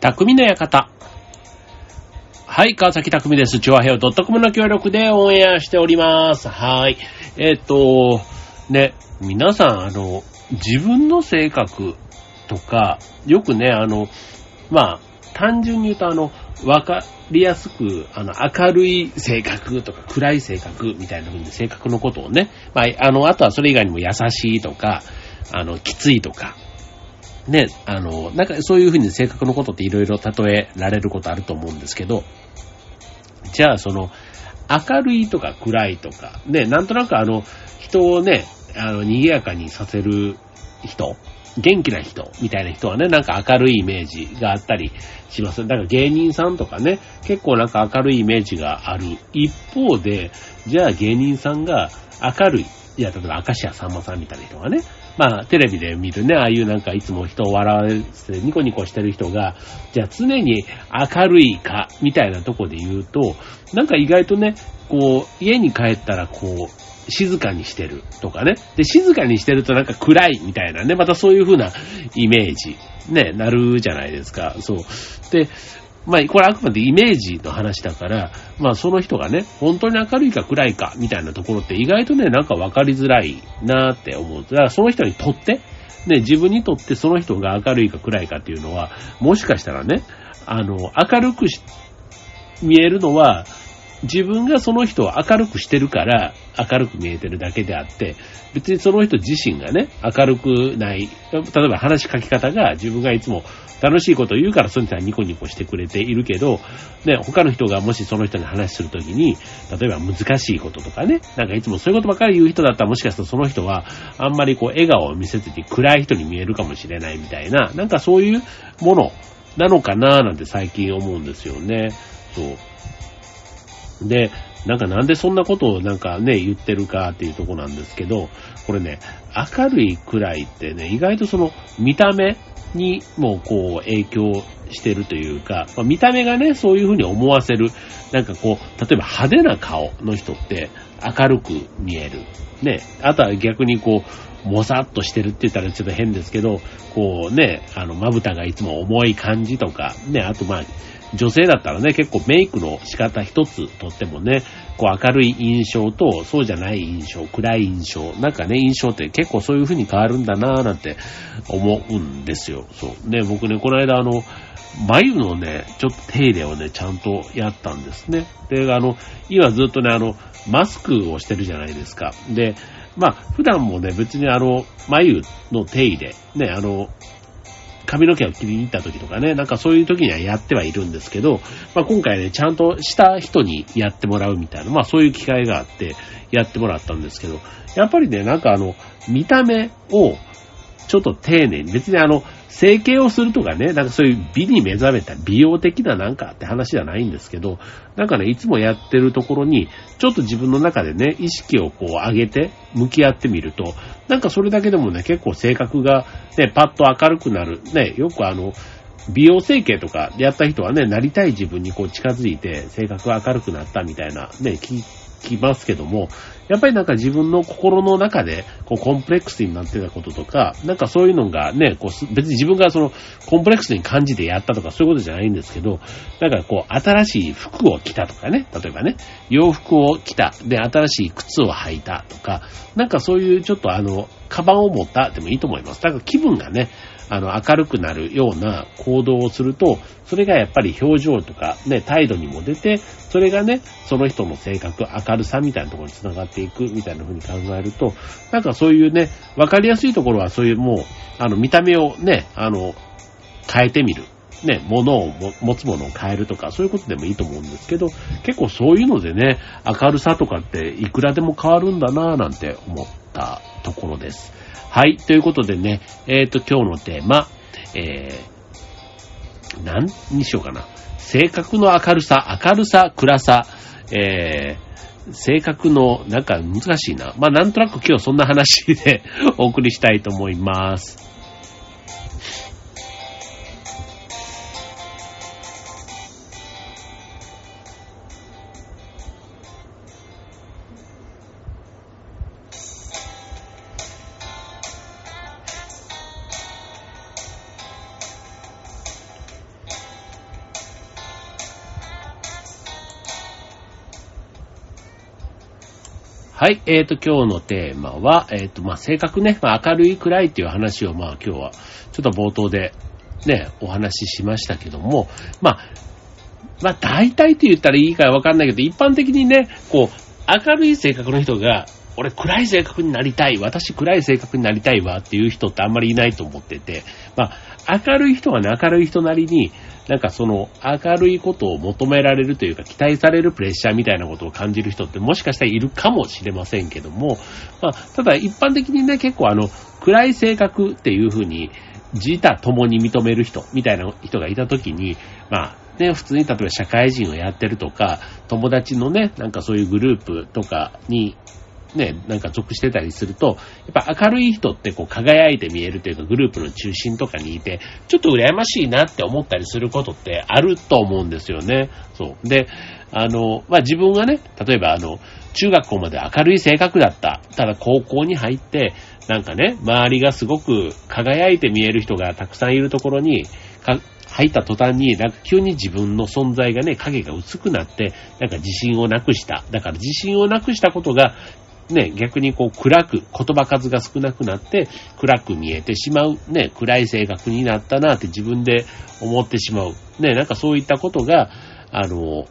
匠の館。はい、川崎匠です。チョアヘオ .com の協力でオンエアしております。はい。えっ、と、ね、皆さん、あの、自分の性格とか、よくね、あの、まあ、単純に言うと、あの、わかりやすく、あの、明るい性格とか、暗い性格みたいな風に性格のことをね、まあ、あの、あとはそれ以外にも優しいとか、あの、きついとか、ね、あの、なんかそういう風に性格のことっていろいろ例えられることあると思うんですけど、じゃあその、明るいとか暗いとか、ね、なんとなくあの、人をね、あの、賑やかにさせる人、元気な人みたいな人はね、なんか明るいイメージがあったりします。だから芸人さんとかね、結構なんか明るいイメージがある。一方で、じゃあ芸人さんが明るい、いや、例えば明石家さんまさんみたいな人がね、まあ、テレビで見るね、ああいうなんかいつも人を笑わせてニコニコしてる人が、じゃあ常に明るいか、みたいなとこで言うと、なんか意外とね、こう、家に帰ったらこう、静かにしてるとかね。で、静かにしてるとなんか暗いみたいなね、またそういう風なイメージ、ね、なるじゃないですか。そう。で、まあ、これあくまでイメージの話だから、まあその人がね、本当に明るいか暗いかみたいなところって意外とね、なんか分かりづらいなーって思う。だからその人にとって、ね、自分にとってその人が明るいか暗いかっていうのは、もしかしたらね、あの、明るくし見えるのは、自分がその人を明るくしてるから明るく見えてるだけであって、別にその人自身がね、明るくない、例えば話し書き方が自分がいつも楽しいことを言うからその人はニコニコしてくれているけど、ね、他の人がもしその人に話するときに、例えば難しいこととかね、なんかいつもそういうことばっかり言う人だったらもしかするとその人はあんまりこう笑顔を見せずに暗い人に見えるかもしれないみたいな、なんかそういうものなのかななんて最近思うんですよね。そう。で、なんかなんでそんなことをなんかね、言ってるかっていうとこなんですけど、これね、明るいくらいってね、意外とその見た目にもこう影響してるというか、まあ、見た目がね、そういうふうに思わせる、なんかこう、例えば派手な顔の人って明るく見える。ね、あとは逆にこう、もさっとしてるって言ったらちょっと変ですけど、こうね、あの、まぶたがいつも重い感じとか、ね、あとまあ、女性だったらね、結構メイクの仕方一つとってもね、こう明るい印象とそうじゃない印象、暗い印象、なんかね、印象って結構そういう風に変わるんだなぁなんて思うんですよ。そう。ね、僕ね、この間あの、眉のね、ちょっと手入れをね、ちゃんとやったんですね。で、あの、今ずっとね、あの、マスクをしてるじゃないですか。で、まあ、普段もね、別にあの、眉の手入れ、ね、あの、髪の毛を切りに行った時とかね、なんかそういう時にはやってはいるんですけど、まあ今回ね、ちゃんとした人にやってもらうみたいな、まあそういう機会があってやってもらったんですけど、やっぱりね、なんかあの、見た目をちょっと丁寧に、別にあの、整形をするとかね、なんかそういう美に目覚めた美容的ななんかって話じゃないんですけど、なんかね、いつもやってるところに、ちょっと自分の中でね、意識をこう上げて、向き合ってみると、なんかそれだけでもね、結構性格がね、パッと明るくなる。ね、よくあの、美容整形とかやった人はね、なりたい自分にこう近づいて、性格が明るくなったみたいなね、聞きますけども、やっぱりなんか自分の心の中で、こう、コンプレックスになってたこととか、なんかそういうのがね、こう、別に自分がその、コンプレックスに感じてやったとかそういうことじゃないんですけど、なんかこう、新しい服を着たとかね、例えばね、洋服を着た、で、新しい靴を履いたとか、なんかそういうちょっとあの、カバンを持ったでもいいと思います。だから気分がね、あの、明るくなるような行動をすると、それがやっぱり表情とかね、態度にも出て、それがね、その人の性格、明るさみたいなところにつながっていくみたいな風に考えると、なんかそういうね、わかりやすいところはそういうもう、あの、見た目をね、あの、変えてみる。ね、物を持つものを変えるとか、そういうことでもいいと思うんですけど、結構そういうのでね、明るさとかっていくらでも変わるんだなぁなんて思ったところです。はい。ということでね、えっ、と、今日のテーマ、えー、何にしようかな。性格の明るさ、明るさ、暗さ、えー、性格の、なんか難しいな。まあ、なんとなく今日そんな話で お送りしたいと思います。はい、えーと、今日のテーマは、えーと、まあ、性格ね、まあ、明るい暗いっていう話を、まあ、今日は、ちょっと冒頭で、ね、お話ししましたけども、まあ、まあ、大体って言ったらいいかわかんないけど、一般的にね、こう、明るい性格の人が、俺暗い性格になりたい、私暗い性格になりたいわっていう人ってあんまりいないと思ってて、まあ、明るい人はね、明るい人なりに、なんかその明るいことを求められるというか期待されるプレッシャーみたいなことを感じる人ってもしかしたらいるかもしれませんけども、まあ、ただ一般的にね、結構あの、暗い性格っていうふうに自他共に認める人みたいな人がいたときに、まあ、ね、普通に例えば社会人をやってるとか、友達のね、なんかそういうグループとかにね、なんか属してたりすると、やっぱ明るい人ってこう輝いて見えるというかグループの中心とかにいて、ちょっと羨ましいなって思ったりすることってあると思うんですよね。そう。で、あの、まあ、自分がね、例えばあの、中学校まで明るい性格だった。ただ高校に入って、なんかね、周りがすごく輝いて見える人がたくさんいるところに、入った途端に、なんか急に自分の存在がね、影が薄くなって、なんか自信をなくした。だから自信をなくしたことが、ね、逆にこう暗く、言葉数が少なくなって暗く見えてしまう、ね、暗い性格になったなって自分で思ってしまう。ね、なんかそういったことが、あの、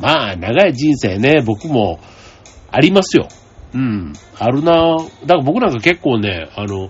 まあ、長い人生ね、僕もありますよ。うん、あるなだから僕なんか結構ね、あの、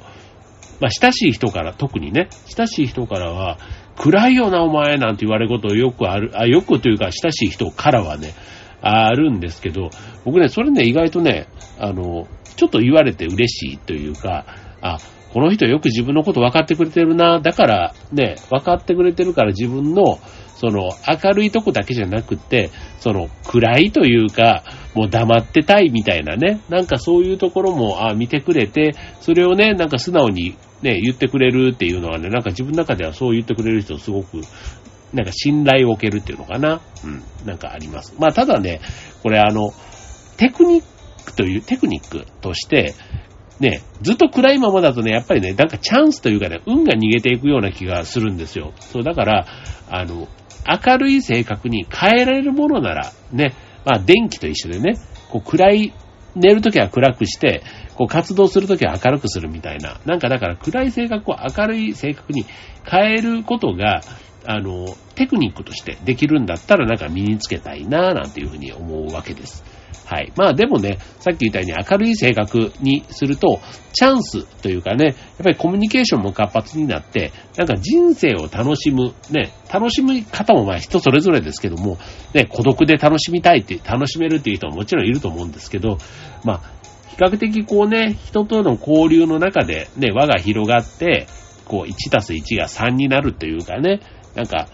まあ、親しい人から、特にね、親しい人からは、暗いよな、お前なんて言われることをよくある、あ、よくというか、親しい人からはね、あるんですけど、僕ね、それね、意外とね、あの、ちょっと言われて嬉しいというか、あ、この人よく自分のこと分かってくれてるな、だからね、分かってくれてるから自分の、その明るいとこだけじゃなくて、その暗いというか、もう黙ってたいみたいなね、なんかそういうところも、あ、見てくれて、それをね、なんか素直にね、言ってくれるっていうのはね、なんか自分の中ではそう言ってくれる人すごくなんか信頼を受けるっていうのかな。うん。なんかあります。まあ、ただね、これあの、テクニックという、テクニックとして、ね、ずっと暗いままだとね、やっぱりね、なんかチャンスというかね、運が逃げていくような気がするんですよ。そう、だから、あの、明るい性格に変えられるものなら、ね、まあ、電気と一緒でね、こう暗い、寝るときは暗くして、こう活動するときは明るくするみたいな。なんかだから暗い性格を明るい性格に変えることが、あの、テクニックとしてできるんだったらなんか身につけたいななんていうふうに思うわけです。はい。まあでもね、さっき言ったように明るい性格にすると、チャンスというかね、やっぱりコミュニケーションも活発になって、なんか人生を楽しむ、ね、楽しみ方もまあ人それぞれですけども、ね、孤独で楽しみたいって、楽しめるっていう人ももちろんいると思うんですけど、まあ、比較的こうね、人との交流の中でね、輪が広がって、こう1たす1が3になるというかね、なんか、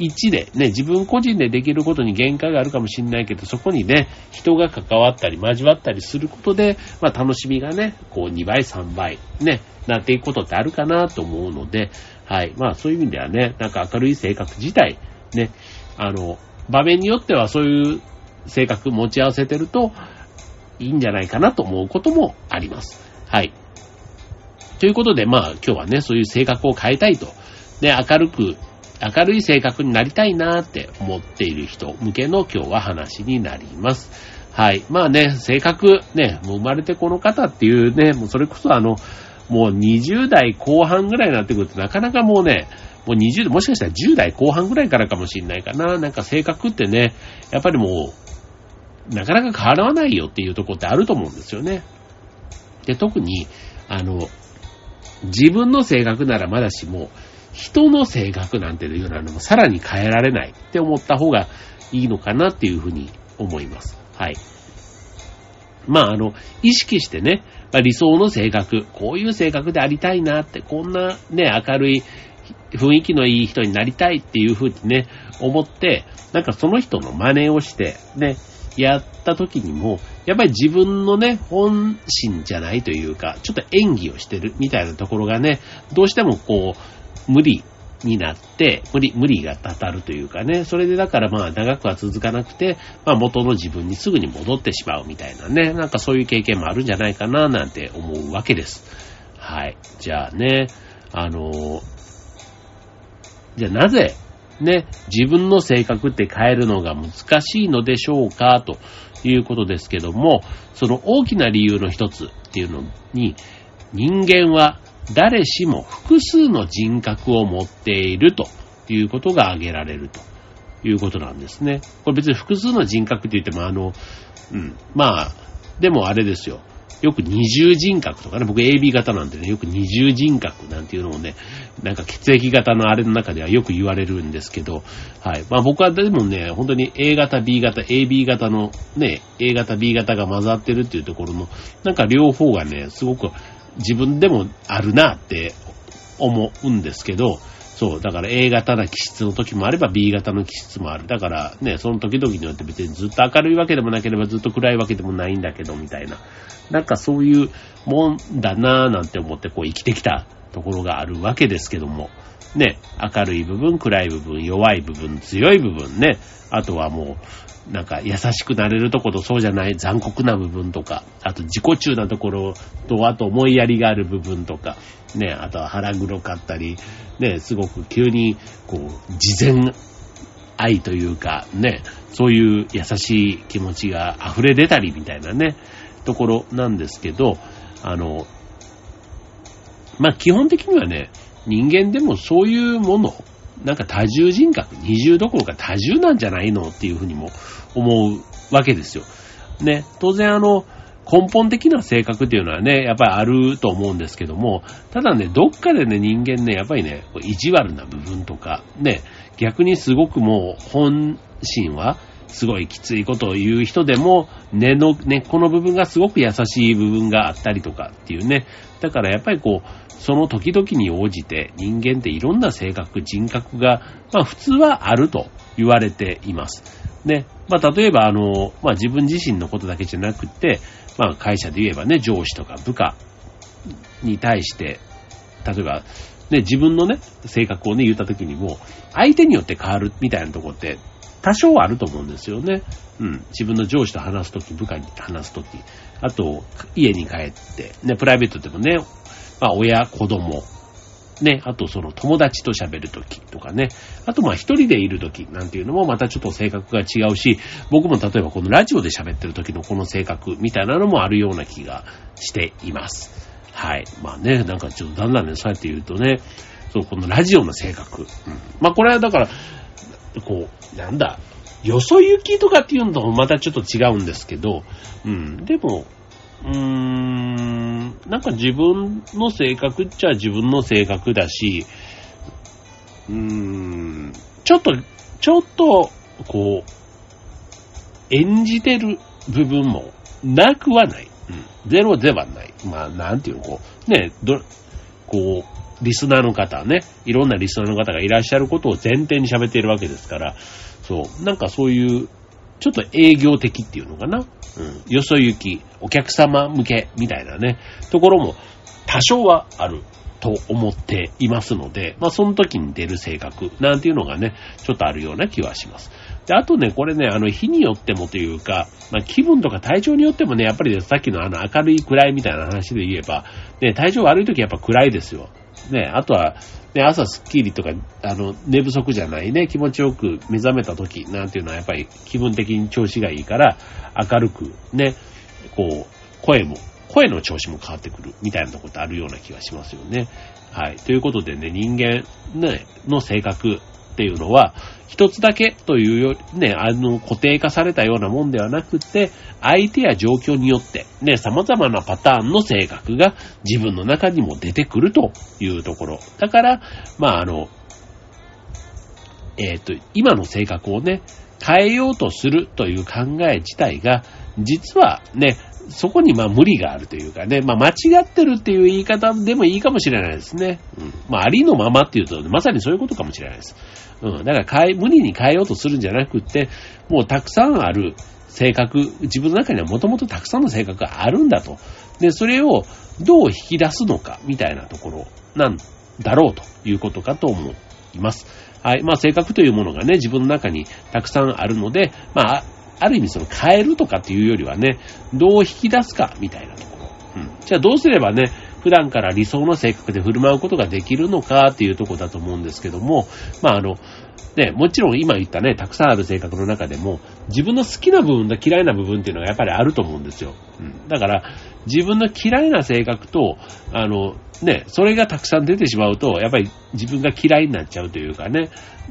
1で、ね、自分個人でできることに限界があるかもしれないけど、そこにね、人が関わったり交わったりすることで、まあ楽しみがね、こう2倍、3倍、ね、なっていくことってあるかなと思うので、はい。まあそういう意味ではね、なんか明るい性格自体、ね、あの、場面によってはそういう性格持ち合わせてるといいんじゃないかなと思うこともあります。はい。ということで、まあ今日はね、そういう性格を変えたいと、ね、明るく明るい性格になりたいなって思っている人向けの今日は話になります。はい。まあね、性格、ね、もう生まれてこの方っていうね、もうそれこそあの、もう20代後半ぐらいになってくるとなかなかもうね、もう20代、もしかしたら10代後半ぐらいからかもしれないかな。なんか性格ってね、やっぱりもう、なかなか変わらないよっていうとこってあると思うんですよね。で、特に、あの、自分の性格ならまだしも、人の性格なんていうのはさらに変えられないって思った方がいいのかなっていうふうに思います。はい。まあ、あの、意識してね、まあ、理想の性格、こういう性格でありたいなって、こんなね、明るい雰囲気のいい人になりたいっていうふうにね、思って、なんかその人の真似をして、ね、やった時にも、やっぱり自分のね、本心じゃないというか、ちょっと演技をしてるみたいなところがね、どうしてもこう、無理になって、無理、無理がたたるというかね、それでだからまあ長くは続かなくて、まあ元の自分にすぐに戻ってしまうみたいなね、なんかそういう経験もあるんじゃないかななんて思うわけです。はい。じゃあね、あのじゃあなぜ、ね、自分の性格って変えるのが難しいのでしょうかということですけども、その大きな理由の一つっていうのに、人間は誰しも複数の人格を持っているということが挙げられるということなんですね。これ別に複数の人格って言ってもあの、うん、まあ、でもあれですよ。よく二重人格とかね、僕 AB 型なんでね、よく二重人格なんていうのをね、なんか血液型のあれの中ではよく言われるんですけど、はい。まあ僕はでもね、本当に A 型、B 型、AB 型のね、A 型、B 型が混ざってるっていうところの、なんか両方がね、すごく自分でもあるなって思うんですけど、そう、だから A 型な気質の時もあれば B 型の気質もある。だからね、その時々によって別にずっと明るいわけでもなければずっと暗いわけでもないんだけど、みたいな。なんかそういうもんだなぁなんて思ってこう生きてきたところがあるわけですけども。ね、明るい部分、暗い部分、弱い部分、強い部分ね。あとはもう、なんか優しくなれるところとそうじゃない残酷な部分とか、あと自己中なところと、あと思いやりがある部分とか、ね、あとは腹黒かったり、ね、すごく急に、こう、事前愛というか、ね、そういう優しい気持ちが溢れ出たりみたいなね、ところなんですけど、あの、まあ、基本的にはね、人間でもそういうもの、なんか多重人格、二重どころか多重なんじゃないのっていうふうにも思うわけですよ。ね、当然あの、根本的な性格っていうのはね、やっぱりあると思うんですけども、ただね、どっかでね、人間ね、やっぱりね、意地悪な部分とか、ね、逆にすごくもう本心は、すごいきついことを言う人でも、根の、根っこの部分がすごく優しい部分があったりとかっていうね。だからやっぱりこう、その時々に応じて人間っていろんな性格、人格が、まあ普通はあると言われています。ね。まあ例えばあの、まあ自分自身のことだけじゃなくて、まあ会社で言えばね、上司とか部下に対して、例えば、ね、自分のね、性格をね、言った時にも、相手によって変わるみたいなとこって多少あると思うんですよね。うん。自分の上司と話すとき、部下に話すとき、あと、家に帰って、ね、プライベートでもね、まあ、親、子供、ね、あとその友達と喋るときとかね、あとまあ一人でいるときなんていうのもまたちょっと性格が違うし、僕も例えばこのラジオで喋ってるときのこの性格みたいなのもあるような気がしています。はい。まあね、なんかちょっとだんだんね、そうやって言うとね、そう、このラジオの性格。うん。まあこれはだから、こう、なんだ、よそ行きとかっていうのとまたちょっと違うんですけど、うん、でも、うーん、なんか自分の性格っちゃ自分の性格だし、うーん、ちょっと、ちょっと、こう、演じてる部分もなくはない。うん、ゼロではない。まあ、なんていうの、こう、ね、ど、こう、リスナーの方ね、いろんなリスナーの方がいらっしゃることを前提に喋っているわけですから、そう、なんかそういう、ちょっと営業的っていうのかな？うん。よそ行き、お客様向けみたいなね、ところも多少はあると思っていますので、まあその時に出る性格なんていうのがね、ちょっとあるような気はします。で、あとね、これね、あの、日によってもというか、まあ、気分とか体調によってもね、やっぱり、さっきのあの、明るい暗いみたいな話で言えば、ね、体調悪い時やっぱ暗いですよ。ね、あとは、で、朝スッキリとか、あの、寝不足じゃないね、気持ちよく目覚めた時なんていうのはやっぱり気分的に調子がいいから、明るく、ね、こう、声も、声の調子も変わってくるみたいなことあるような気がしますよね。はい。ということでね、人間、ね、の性格っていうのは、一つだけというより、ね、あの、固定化されたようなもんではなくて、相手や状況によって、ね、様々なパターンの性格が自分の中にも出てくるというところ。だから、まあ、あの、えっ、ー、と、今の性格をね、変えようとするという考え自体が、実はね、そこにまあ無理があるというかね、まあ間違ってるっていう言い方でもいいかもしれないですね。うん。まあありのままっていうと、まさにそういうことかもしれないです。うん。だから変え、無理に変えようとするんじゃなくって、もうたくさんある性格、自分の中にはもともとたくさんの性格があるんだと。で、それをどう引き出すのか、みたいなところなんだろうということかと思います。はい。まあ性格というものがね、自分の中にたくさんあるので、まあ、ある意味その変えるとかっていうよりはね、どう引き出すかみたいなところ。うん。じゃあどうすればね、普段から理想の性格で振る舞うことができるのかっていうとこだと思うんですけども、まああの、ね、もちろん今言ったね、たくさんある性格の中でも、自分の好きな部分と嫌いな部分っていうのがやっぱりあると思うんですよ。うん。だから、自分の嫌いな性格と、あの、ね、それがたくさん出てしまうと、やっぱり自分が嫌いになっちゃうというかね、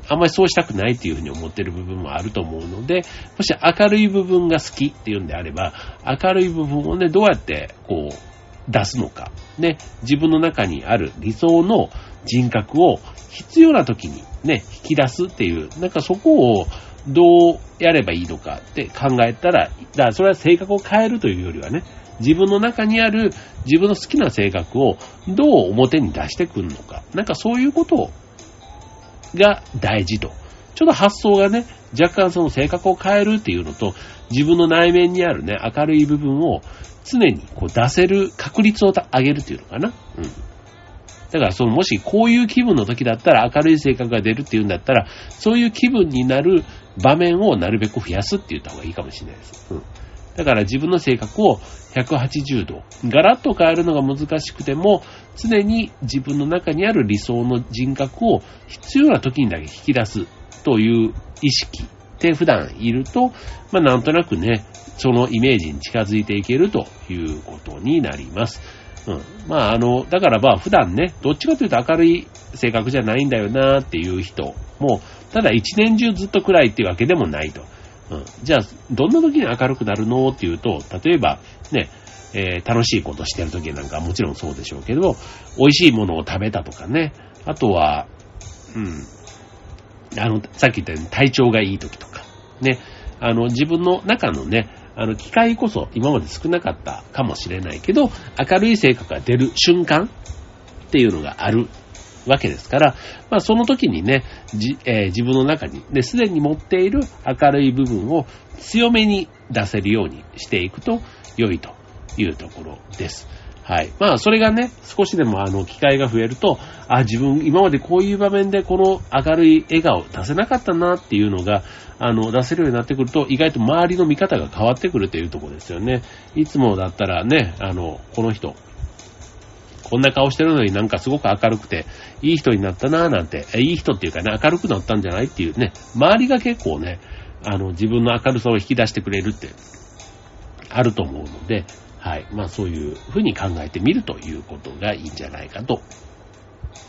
あんまりそうしたくないっていうふうに思ってる部分もあると思うので、もし明るい部分が好きっていうんであれば、明るい部分をね、どうやって、こう、出すのか。ね、自分の中にある理想の人格を必要な時にね、引き出すっていう、なんかそこをどうやればいいのかって考えたら、だからそれは性格を変えるというよりはね、自分の中にある自分の好きな性格をどう表に出してくるのか。なんかそういうことが大事と。ちょっと発想がね、若干その性格を変えるっていうのと、自分の内面にあるね、明るい部分を常にこう出せる確率を上げるっていうのかな。うん。だからそのもしこういう気分の時だったら明るい性格が出るっていうんだったら、そういう気分になる場面をなるべく増やすって言った方がいいかもしれないです。うん。だから自分の性格を180度、ガラッと変えるのが難しくても、常に自分の中にある理想の人格を必要な時にだけ引き出すという意識って普段いると、まあなんとなくね、そのイメージに近づいていけるということになります。うん。まああの、だからまあ普段ね、どっちかというと明るい性格じゃないんだよなっていう人も、ただ一年中ずっと暗いっていうわけでもないと。うん。じゃあ、どんな時に明るくなるの？っていうと、例えば、ね、えー、楽しいことしてる時なんかもちろんそうでしょうけど、美味しいものを食べたとかね、あとは、うん、あの、さっき言ったように体調がいい時とか、ね、あの、自分の中のね、あの、機会こそ今まで少なかったかもしれないけど、明るい性格が出る瞬間っていうのがある。わけですから、まあその時にね、じえー、自分の中に、ね、すでに持っている明るい部分を強めに出せるようにしていくと良いというところです。はい。まあ、それがね、少しでもあの、機会が増えると、あ、自分、今までこういう場面でこの明るい笑顔出せなかったなっていうのが、あの、出せるようになってくると、意外と周りの見方が変わってくるというところですよね。いつもだったらね、あの、この人、こんな顔してるのになんかすごく明るくて、いい人になったなぁなんて、いい人っていうかね、明るくなったんじゃないっていうね、周りが結構ね、あの、自分の明るさを引き出してくれるって、あると思うので、はい。まあそういうふうに考えてみるということがいいんじゃないかと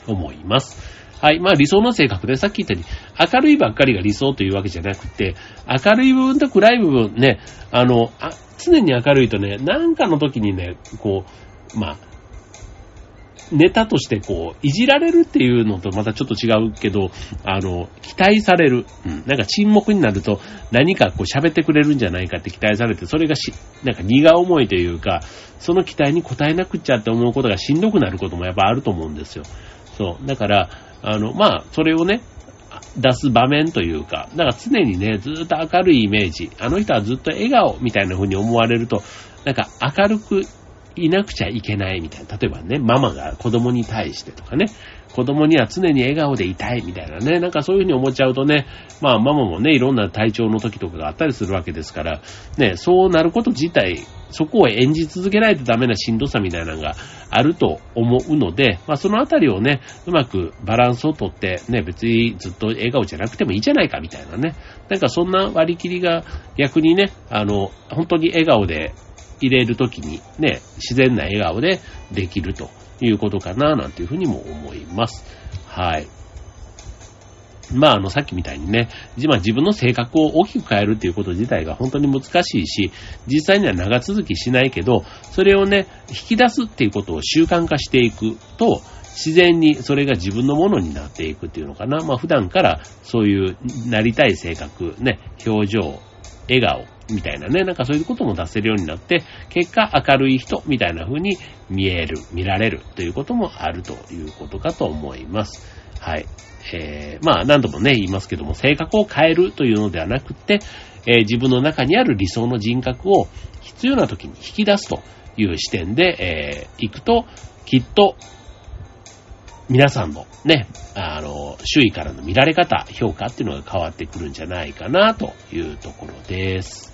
思います。はい。まあ理想の性格でさっき言ったように、明るいばっかりが理想というわけじゃなくて、明るい部分と暗い部分ね、あの、あ常に明るいとね、なんかの時にね、こう、まあ、ネタとしてこう、いじられるっていうのとまたちょっと違うけど、あの、期待される。うん。なんか沈黙になると何かこう喋ってくれるんじゃないかって期待されて、それがし、なんか荷が重いというか、その期待に応えなくっちゃって思うことがしんどくなることもやっぱあると思うんですよ。そう。だから、あの、まあ、それをね、出す場面というか、だから常にね、ずっと明るいイメージ、あの人はずっと笑顔みたいな風に思われると、なんか明るくいなくちゃいけないみたいな。例えばね、ママが子供に対してとかね、子供には常に笑顔でいたいみたいなね、なんかそういうふうに思っちゃうとね、まあママもね、いろんな体調の時とかがあったりするわけですから、ね、そうなること自体、そこを演じ続けないとダメなしんどさみたいなのがあると思うので、まあそのあたりをね、うまくバランスをとって、ね、別にずっと笑顔じゃなくてもいいじゃないかみたいなね、なんかそんな割り切りが逆にね、あの、本当に笑顔で入れるときにね、自然な笑顔でできるということかな、なんていうふうにも思います。はい。まあ、あの、さっきみたいにね、まあ、自分の性格を大きく変えるっていうこと自体が本当に難しいし、実際には長続きしないけど、それをね、引き出すっていうことを習慣化していくと、自然にそれが自分のものになっていくっていうのかな。まあ、普段からそういうなりたい性格、ね、表情、笑顔みたいなね、なんかそういうことも出せるようになって、結果明るい人みたいな風に見える、見られるということもあるということかと思います。はい。えー、まあ何度もね、言いますけども、性格を変えるというのではなくて、えー、自分の中にある理想の人格を必要な時に引き出すという視点で、えー、行くと、きっと皆さんのね、あの、周囲からの見られ方、評価っていうのが変わってくるんじゃないかなというところです。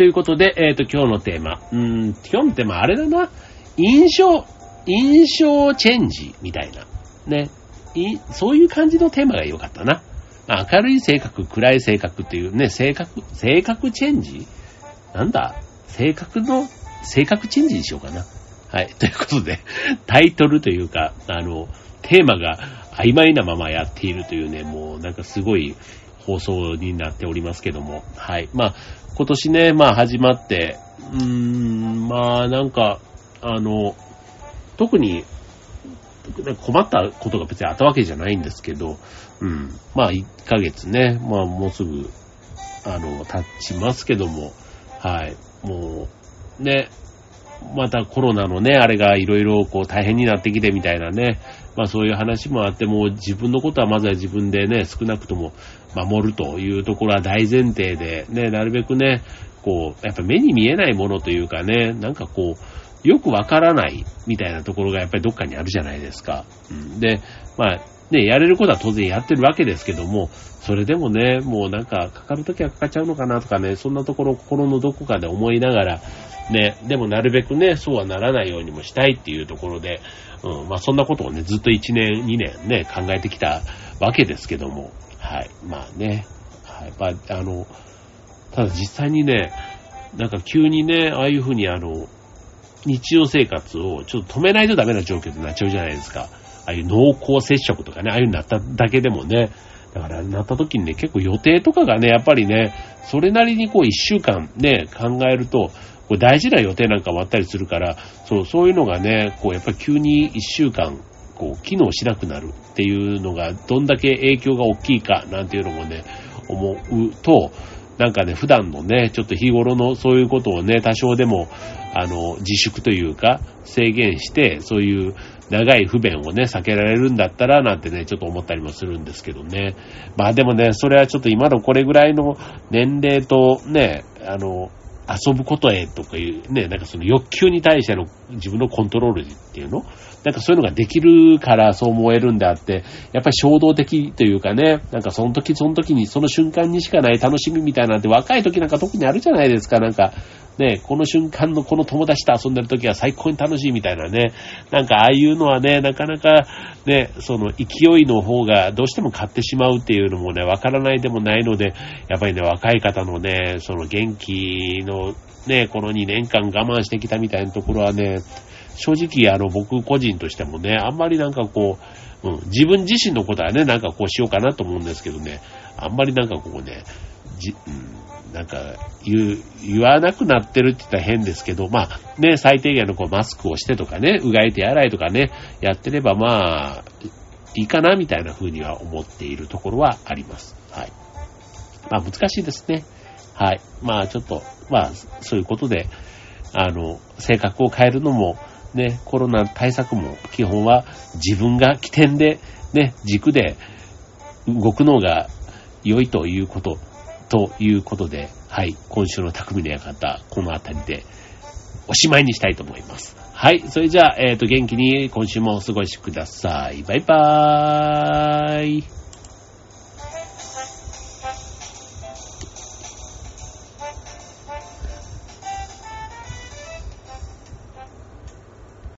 ということで、えっ、ー、と、今日のテーマ。うん、今日のテーマ、あれだな。印象、印象チェンジみたいな。ね。いそういう感じのテーマが良かったな。明るい性格、暗い性格っていうね、性格、性格チェンジ？なんだ？性格の、性格チェンジにしようかな。はい。ということで、タイトルというか、あの、テーマが曖昧なままやっているというね、もうなんかすごい放送になっておりますけども。はい。まあ、今年ね、まあ始まって、うーん、まあなんか、あの、特に困ったことが別にあったわけじゃないんですけど、うん。まあ1ヶ月ね、まあもうすぐ、あの、経ちますけども、はい。もう、ね、またコロナのね、あれがいろいろこう大変になってきてみたいなね、まあそういう話もあって、も自分のことはまずは自分でね、少なくとも守るというところは大前提で、ね、なるべくね、こう、やっぱ目に見えないものというかね、なんかこう、よくわからないみたいなところがやっぱりどっかにあるじゃないですか。うん、で、まあ、ね、やれることは当然やってるわけですけども、それでもね、もうなんかかかるときはかかっちゃうのかなとかね、そんなところ心のどこかで思いながら、ね、でもなるべくね、そうはならないようにもしたいっていうところで、うん、まあそんなことをね、ずっと1年、2年ね、考えてきたわけですけども、はい、まあね、はい、まあ、あの、ただ実際にね、なんか急にね、ああいうふうにあの、日常生活をちょっと止めないとダメな状況になっちゃうじゃないですか。ああいう濃厚接触とかね、ああいうになっただけでもね、だからなった時にね、結構予定とかがね、やっぱりね、それなりにこう一週間ね、考えると、これ大事な予定なんかもあったりするから、そう、そういうのがね、こうやっぱり急に一週間、こう、機能しなくなるっていうのが、どんだけ影響が大きいかなんていうのもね、思うと、なんかね、普段のね、ちょっと日頃のそういうことをね、多少でも、あの、自粛というか、制限して、そういう長い不便をね、避けられるんだったら、なんてね、ちょっと思ったりもするんですけどね。まあでもね、それはちょっと今のこれぐらいの年齢とね、あの、遊ぶことへとかいう、ね、なんかその欲求に対しての自分のコントロールっていうの？なんかそういうのができるからそう思えるんであって、やっぱり衝動的というかね、なんかその時その時にその瞬間にしかない楽しみみたいなんて若い時なんか特にあるじゃないですか、なんか。ね、この瞬間のこの友達と遊んでる時は最高に楽しいみたいなね、なんかああいうのはね、なかなかね、その勢いの方がどうしても買ってしまうっていうのもね、わからないでもないので、やっぱりね、若い方のね、その元気のね、この2年間我慢してきたみたいなところはね、正直あの僕個人としてもね、あんまりなんかこう、うん、自分自身のことはね、なんかこうしようかなと思うんですけどね、あんまりなんかこうね、じ、うん、なんか言う、言わなくなってるって言ったら変ですけど、まあね、最低限のこうマスクをしてとかね、うがい手洗いとかね、やってればまあ、いいかなみたいな風には思っているところはあります。はい。まあ難しいですね。はい。まあちょっと、まあそういうことで、あの、性格を変えるのも、ね、コロナ対策も基本は自分が起点で、ね、軸で動くのが良いということ、ということで、はい、今週の匠の館、この辺りでおしまいにしたいと思います。はい、それじゃあ、えっ、ー、と、元気に今週もお過ごしください。バイバーイ。